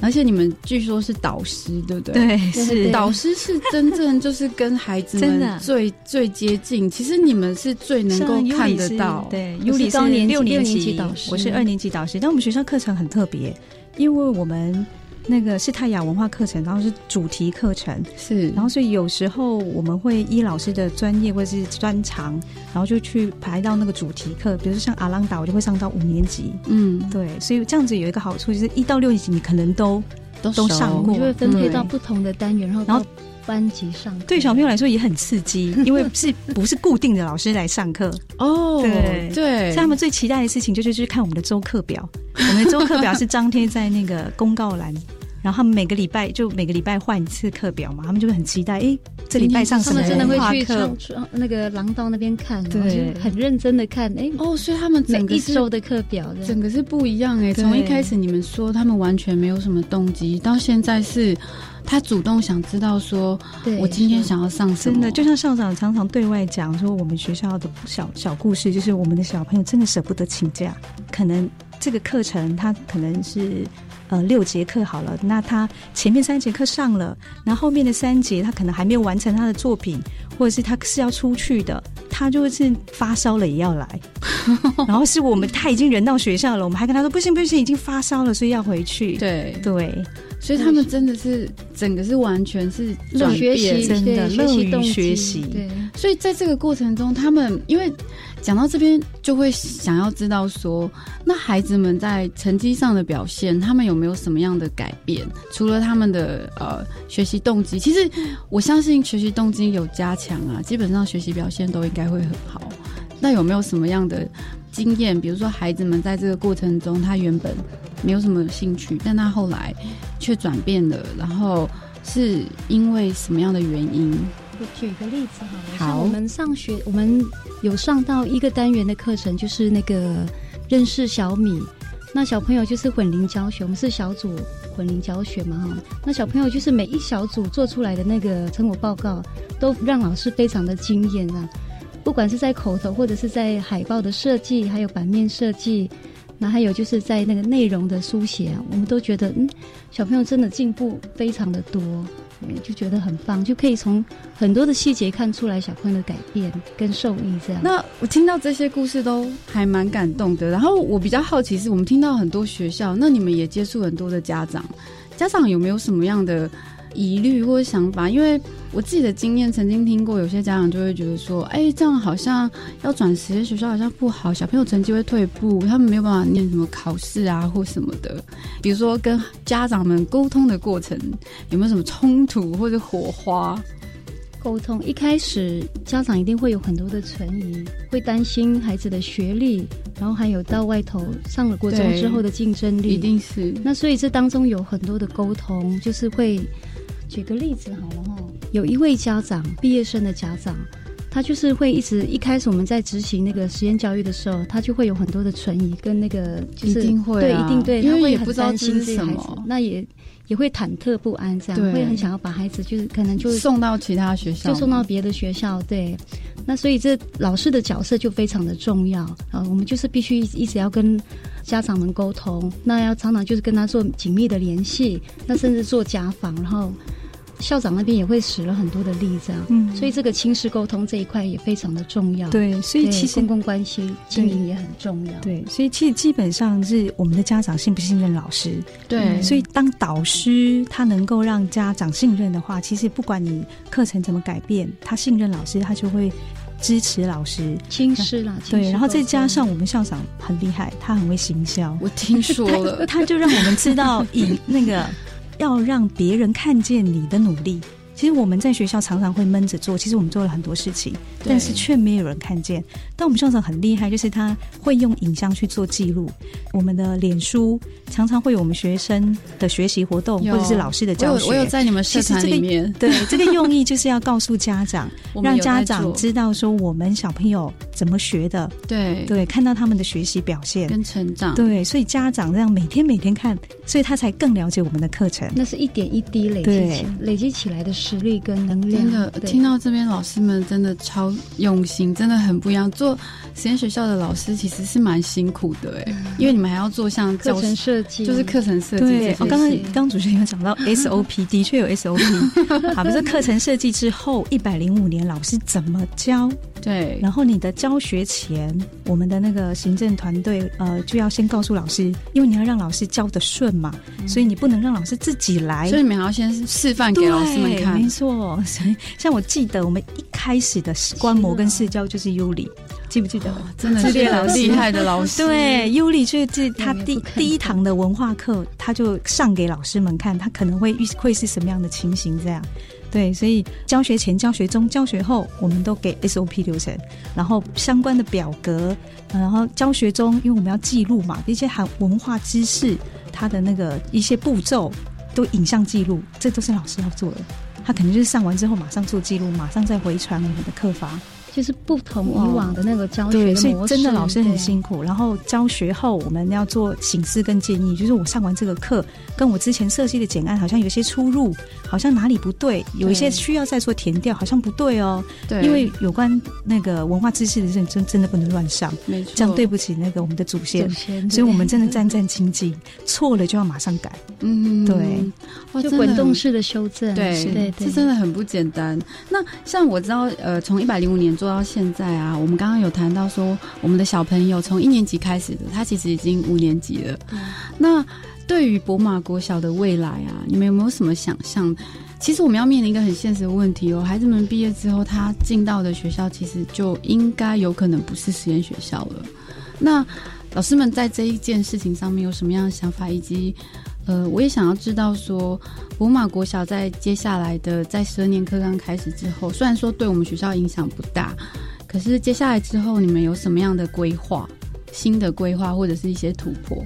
而且你们据说是导师，对不对？
对，是
导师是真正就是跟孩子们 *laughs* 最最接近。其实你们是最能够看得到。
对，尤里是六年级导师，我是二年级导师。但我们学校课程很特别，因为我们。那个是泰雅文化课程，然后是主题课程，
是，
然后所以有时候我们会依老师的专业或者是专长，然后就去排到那个主题课，比如说像阿朗达，我就会上到五年级，
嗯，
对，所以这样子有一个好处，就是一到六年级你可能都
都
都上过，
就会分配到不同的单元，然后然后班级上，
对小朋友来说也很刺激，*laughs* 因为是不是固定的老师来上课。
哦，
对。
对，
他们最期待的事情就是去看我们的周课表，我们的周课表是张贴在那个公告栏。然后他们每个礼拜就每个礼拜换一次课表嘛，他们就会很期待，哎，这礼拜上什么
真的会去上那个廊道那边看，对，很认真的看，哎，
哦，所以他们整个
一周的课表，
整个是不一样哎。从一开始你们说他们完全没有什么动机，到现在是他主动想知道说，我今天想要上什么，
真的就像校长常常对外讲说，我们学校的小小故事，就是我们的小朋友真的舍不得请假，可能这个课程他可能是。呃，六节课好了，那他前面三节课上了，那后后面的三节他可能还没有完成他的作品，或者是他是要出去的，他就是发烧了也要来，*laughs* 然后是我们他已经人到学校了，我们还跟他说不行不行，已经发烧了，所以要回去。
对
对，
所以他们真的是整个是完全是学习，
真的乐于
学
习。
对，所以在这个过程中，他们因为。讲到这边，就会想要知道说，那孩子们在成绩上的表现，他们有没有什么样的改变？除了他们的呃学习动机，其实我相信学习动机有加强啊，基本上学习表现都应该会很好。那有没有什么样的经验？比如说孩子们在这个过程中，他原本没有什么兴趣，但他后来却转变了，然后是因为什么样的原因？
我举个例子好了，像我们上学，我们有上到一个单元的课程，就是那个认识小米。那小朋友就是混龄教学，我们是小组混龄教学嘛哈。那小朋友就是每一小组做出来的那个成果报告，都让老师非常的惊艳啊！不管是在口头，或者是在海报的设计，还有版面设计，那还有就是在那个内容的书写，啊我们都觉得嗯，小朋友真的进步非常的多。就觉得很棒，就可以从很多的细节看出来小朋友的改变跟受益。这样，
那我听到这些故事都还蛮感动的。然后我比较好奇是，我们听到很多学校，那你们也接触很多的家长，家长有没有什么样的？疑虑或者想法，因为我自己的经验，曾经听过有些家长就会觉得说，哎，这样好像要转实验学校好像不好，小朋友成绩会退步，他们没有办法念什么考试啊或什么的。比如说跟家长们沟通的过程，有没有什么冲突或者火花？
沟通一开始，家长一定会有很多的存疑，会担心孩子的学历，然后还有到外头上了国中之后的竞争力，
一定是。
那所以这当中有很多的沟通，就是会。举个例子好了哈，有一位家长，毕业生的家长，他就是会一直一开始我们在执行那个实验教育的时候，他就会有很多的存疑跟那个就是对一定对，
因
为
很担心这些孩子，
那也也会忐忑不安，这样会很想要把孩子就是可能就
送到其他学校，
就送到别的学校。对，那所以这老师的角色就非常的重要。啊，我们就是必须一直要跟家长们沟通，那要常常就是跟他做紧密的联系，那甚至做家访，然后。校长那边也会使了很多的力，这样，嗯，所以这个亲师沟通这一块也非常的重要。
对，所以其实
公共关系经营也很重要。
对，所以其实基本上是我们的家长信不信任老师。
对，
所以当导师他能够让家长信任的话，其实不管你课程怎么改变，他信任老师，他就会支持老师
亲师啦。
对，然后再加上我们校长很厉害，他很会行销。
我听说了，*laughs*
他就让我们知道以那个。要让别人看见你的努力。其实我们在学校常常会闷着做，其实我们做了很多事情，但是却没有人看见。但我们校长很厉害，就是他会用影像去做记录。我们的脸书常常会有我们学生的学习活动，或者是老师的教学。
我有在你们社团里面。
对，这个用意就是要告诉家长，*laughs* 让家长知道说我们小朋友怎么学的。
对
对，看到他们的学习表现
跟成长。
对，所以家长这样每天每天看，所以他才更了解我们的课程。
那是一点一滴累积起累积起来的实力跟能量。
真的，听到这边老师们真的超用心，真的很不一样。做实验学校的老师其实是蛮辛苦的，哎，因为你们还要做像
课程设计，
就是课程设计。
对，刚刚刚主持人有讲到 *laughs* SOP，的确有 SOP。*laughs* 好，不是课程设计之后一百零五年老师怎么教？
对，
然后你的教学前，我们的那个行政团队呃就要先告诉老师，因为你要让老师教的顺嘛，所以你不能让老师自己来，
所以你们要先示范给老师们看。
没错，所以像我记得我们一开始的观摩跟试教就是尤里，记不记得？
真的是厉害的老师。
对，尤里就是他第第一堂的文化课，他就上给老师们看，他可能会遇会是什么样的情形这样。对，所以教学前、教学中、教学后，我们都给 SOP 流程，然后相关的表格，然后教学中，因为我们要记录嘛，一些含文化知识，它的那个一些步骤都影像记录，这都是老师要做的。他肯定就是上完之后马上做记录，马上再回传我们的课房。
就是不同以往的那个教学
对，所以真的老师很辛苦。然后教学后我们要做醒思跟建议，就是我上完这个课，跟我之前设计的简案好像有些出入，好像哪里不对，有一些需要再做填掉，好像不对哦。
对，
因为有关那个文化知识的认真，真的不能乱上，
没错，
这样对不起那个我们的祖先。所以我们真的战战兢兢，错了就要马上改。嗯，对，
就滚动式的修正。
对对，这真的很不简单。那像我知道，呃，从一百零五年。做到现在啊，我们刚刚有谈到说，我们的小朋友从一年级开始的，他其实已经五年级了。那对于博马国小的未来啊，你们有没有什么想象？其实我们要面临一个很现实的问题哦，孩子们毕业之后，他进到的学校其实就应该有可能不是实验学校了。那老师们在这一件事情上面有什么样的想法，以及？呃，我也想要知道说，博马国小在接下来的在十二年课刚开始之后，虽然说对我们学校影响不大，可是接下来之后你们有什么样的规划、新的规划或者是一些突破？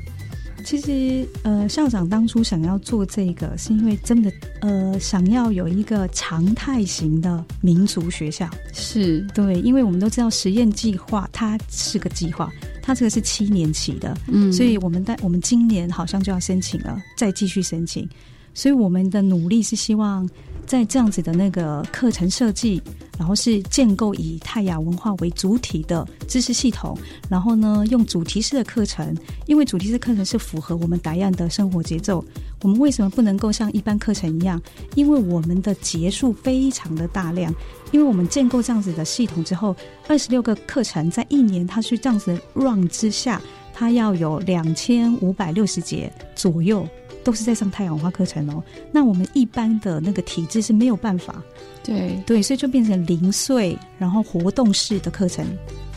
其实，呃，校长当初想要做这个，是因为真的，呃，想要有一个常态型的民族学校。
是
对，因为我们都知道实验计划它是个计划。它这个是七年起的，嗯，所以我们在我们今年好像就要申请了，再继续申请，所以我们的努力是希望在这样子的那个课程设计，然后是建构以泰雅文化为主体的知识系统，然后呢用主题式的课程，因为主题式课程是符合我们答案的生活节奏。我们为什么不能够像一般课程一样？因为我们的节数非常的大量，因为我们建构这样子的系统之后，二十六个课程在一年，它是这样子 run 之下，它要有两千五百六十节左右，都是在上太阳花课程哦。那我们一般的那个体制是没有办法，
对
对，所以就变成零碎，然后活动式的课程。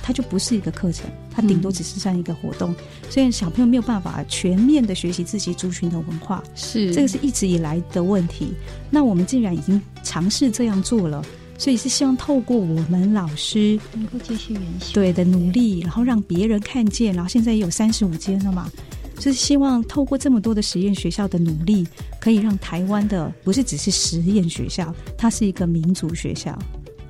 它就不是一个课程，它顶多只是像一个活动，所以小朋友没有办法全面的学习自己族群的文化，
是
这个是一直以来的问题。那我们既然已经尝试这样做了，所以是希望透过我们老师
能够继续延续
对的努力，然后让别人看见，然后现在也有三十五间了嘛，就是希望透过这么多的实验学校的努力，可以让台湾的不是只是实验学校，它是一个民族学校。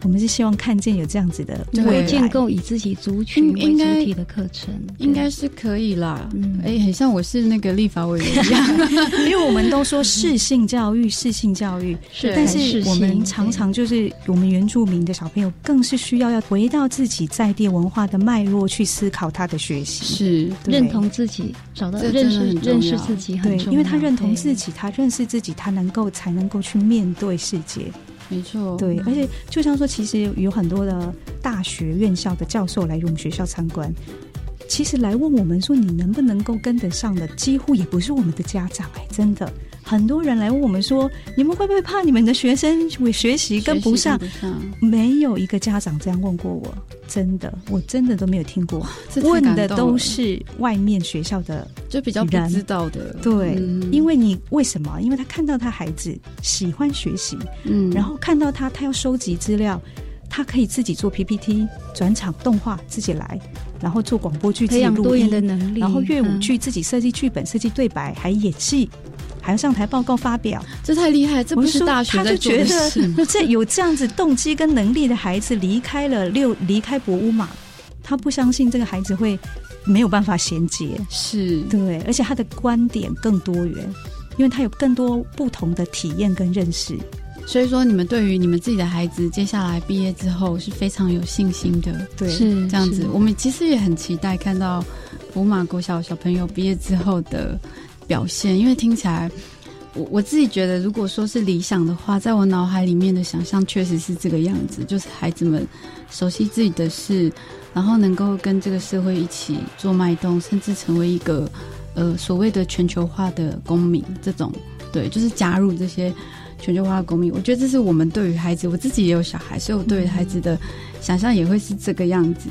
我们是希望看见有这样子的，
会建构以自己族群为主体的课程，
应该是可以啦。嗯，哎，很像我是那个立法委员一样，*laughs*
因为我们都说适性教育，适性教育，是，但是我们常常就是我们原住民的小朋友，更是需要要回到自己在地文化的脉络去思考他的学习，
是。
认同自己，找到认识认识自己，
对，因为他认同自己，他认识自己，他能够才能够去面对世界。
没错，
对，而且就像说，其实有很多的大学院校的教授来我们学校参观，其实来问我们说，你能不能够跟得上的，几乎也不是我们的家长，哎，真的。很多人来问我们说：“你们会不会怕你们的学生会学习跟不上？”没有一个家长这样问过我，真的，我真的都没有听过。问的都是外面学校的，
就比较不知道的。
对，因为你为什么？因为他看到他孩子喜欢学习，嗯，然后看到他他要收集资料，他可以自己做 PPT、转场动画自己来，然后做广播剧自己录音
的能力，
然后乐舞剧自己设计剧本、设计对白，还演戏。还要上台报告发表，
这太厉害！这不是大学
他就觉得 *laughs* 这有这样子动机跟能力的孩子离开了六离开博物马，他不相信这个孩子会没有办法衔接，
是
对，而且他的观点更多元，因为他有更多不同的体验跟认识。
所以说，你们对于你们自己的孩子接下来毕业之后是非常有信心的，
对，
是这样子。我们其实也很期待看到博马国小小朋友毕业之后的。表现，因为听起来，我我自己觉得，如果说是理想的话，在我脑海里面的想象确实是这个样子，就是孩子们熟悉自己的事，然后能够跟这个社会一起做脉动，甚至成为一个呃所谓的全球化的公民，这种对，就是加入这些全球化的公民。我觉得这是我们对于孩子，我自己也有小孩，所以我对于孩子的。想象也会是这个样子。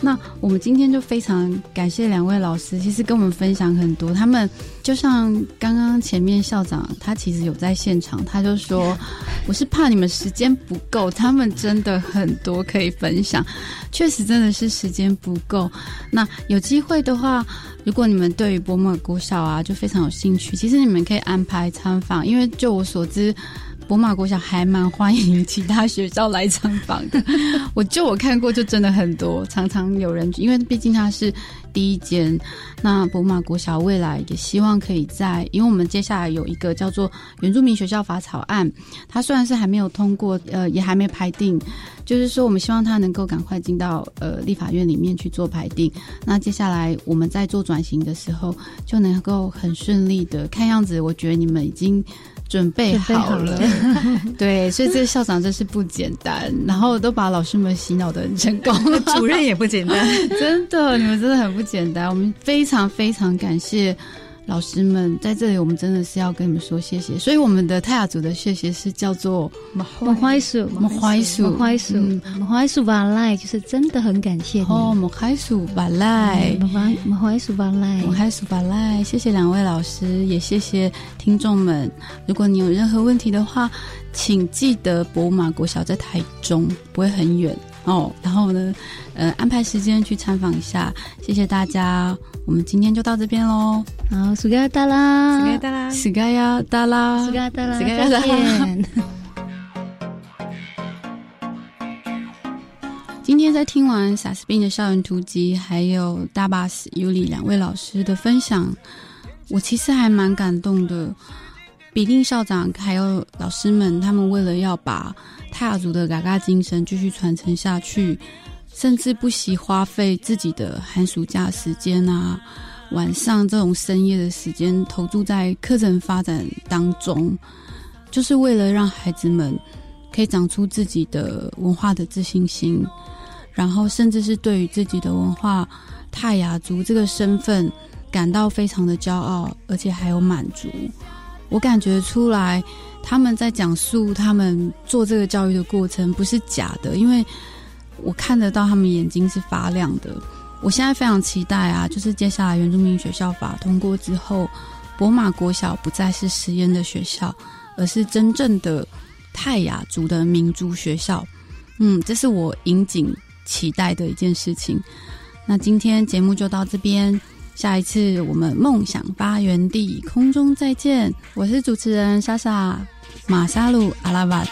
那我们今天就非常感谢两位老师，其实跟我们分享很多。他们就像刚刚前面校长，他其实有在现场，他就说：“ *laughs* 我是怕你们时间不够。”他们真的很多可以分享，确实真的是时间不够。那有机会的话，如果你们对于博尔国小啊就非常有兴趣，其实你们可以安排参访，因为就我所知。博马国小还蛮欢迎其他学校来参访的，*laughs* 我就我看过，就真的很多，常常有人，因为毕竟它是第一间。那博马国小未来也希望可以在，因为我们接下来有一个叫做原住民学校法草案，它虽然是还没有通过，呃，也还没排定，就是说我们希望它能够赶快进到呃立法院里面去做排定。那接下来我们在做转型的时候，就能够很顺利的，看样子，我觉得你们已经。准备好了，*laughs* 对，所以这个校长真是不简单，然后都把老师们洗脑的很成功，*laughs*
主任也不简单，*laughs*
真的，你们真的很不简单，我们非常非常感谢。老师们在这里，我们真的是要跟你们说谢谢。所以我们的泰雅族的谢谢是叫做“
莫怀苏”，
马怀苏，
马怀苏，马怀苏瓦赖，就是真的很感谢你。
哦，莫怀苏瓦赖，
莫怀马怀苏瓦赖，
莫怀苏瓦赖。谢谢两位老师，也谢谢听众们。如果你有任何问题的话，请记得博马国小在台中，不会很远。哦，然后呢，呃，安排时间去参访一下，谢谢大家，我们今天就到这边喽。
好，苏盖达拉，
苏盖达拉，
苏盖亚达拉，
苏盖达拉，再见。
今天在听完萨斯宾的校园突击，还有大巴斯尤里两位老师的分享，我其实还蛮感动的。比定校长还有老师们，他们为了要把。泰雅族的嘎嘎精神继续传承下去，甚至不惜花费自己的寒暑假时间啊，晚上这种深夜的时间投注在课程发展当中，就是为了让孩子们可以长出自己的文化的自信心，然后甚至是对于自己的文化泰雅族这个身份感到非常的骄傲，而且还有满足。我感觉出来。他们在讲述他们做这个教育的过程不是假的，因为我看得到他们眼睛是发亮的。我现在非常期待啊，就是接下来原住民学校法通过之后，博马国小不再是实验的学校，而是真正的泰雅族的民族学校。嗯，这是我引颈期待的一件事情。那今天节目就到这边，下一次我们梦想发源地空中再见。我是主持人莎莎。马沙鲁阿拉瓦。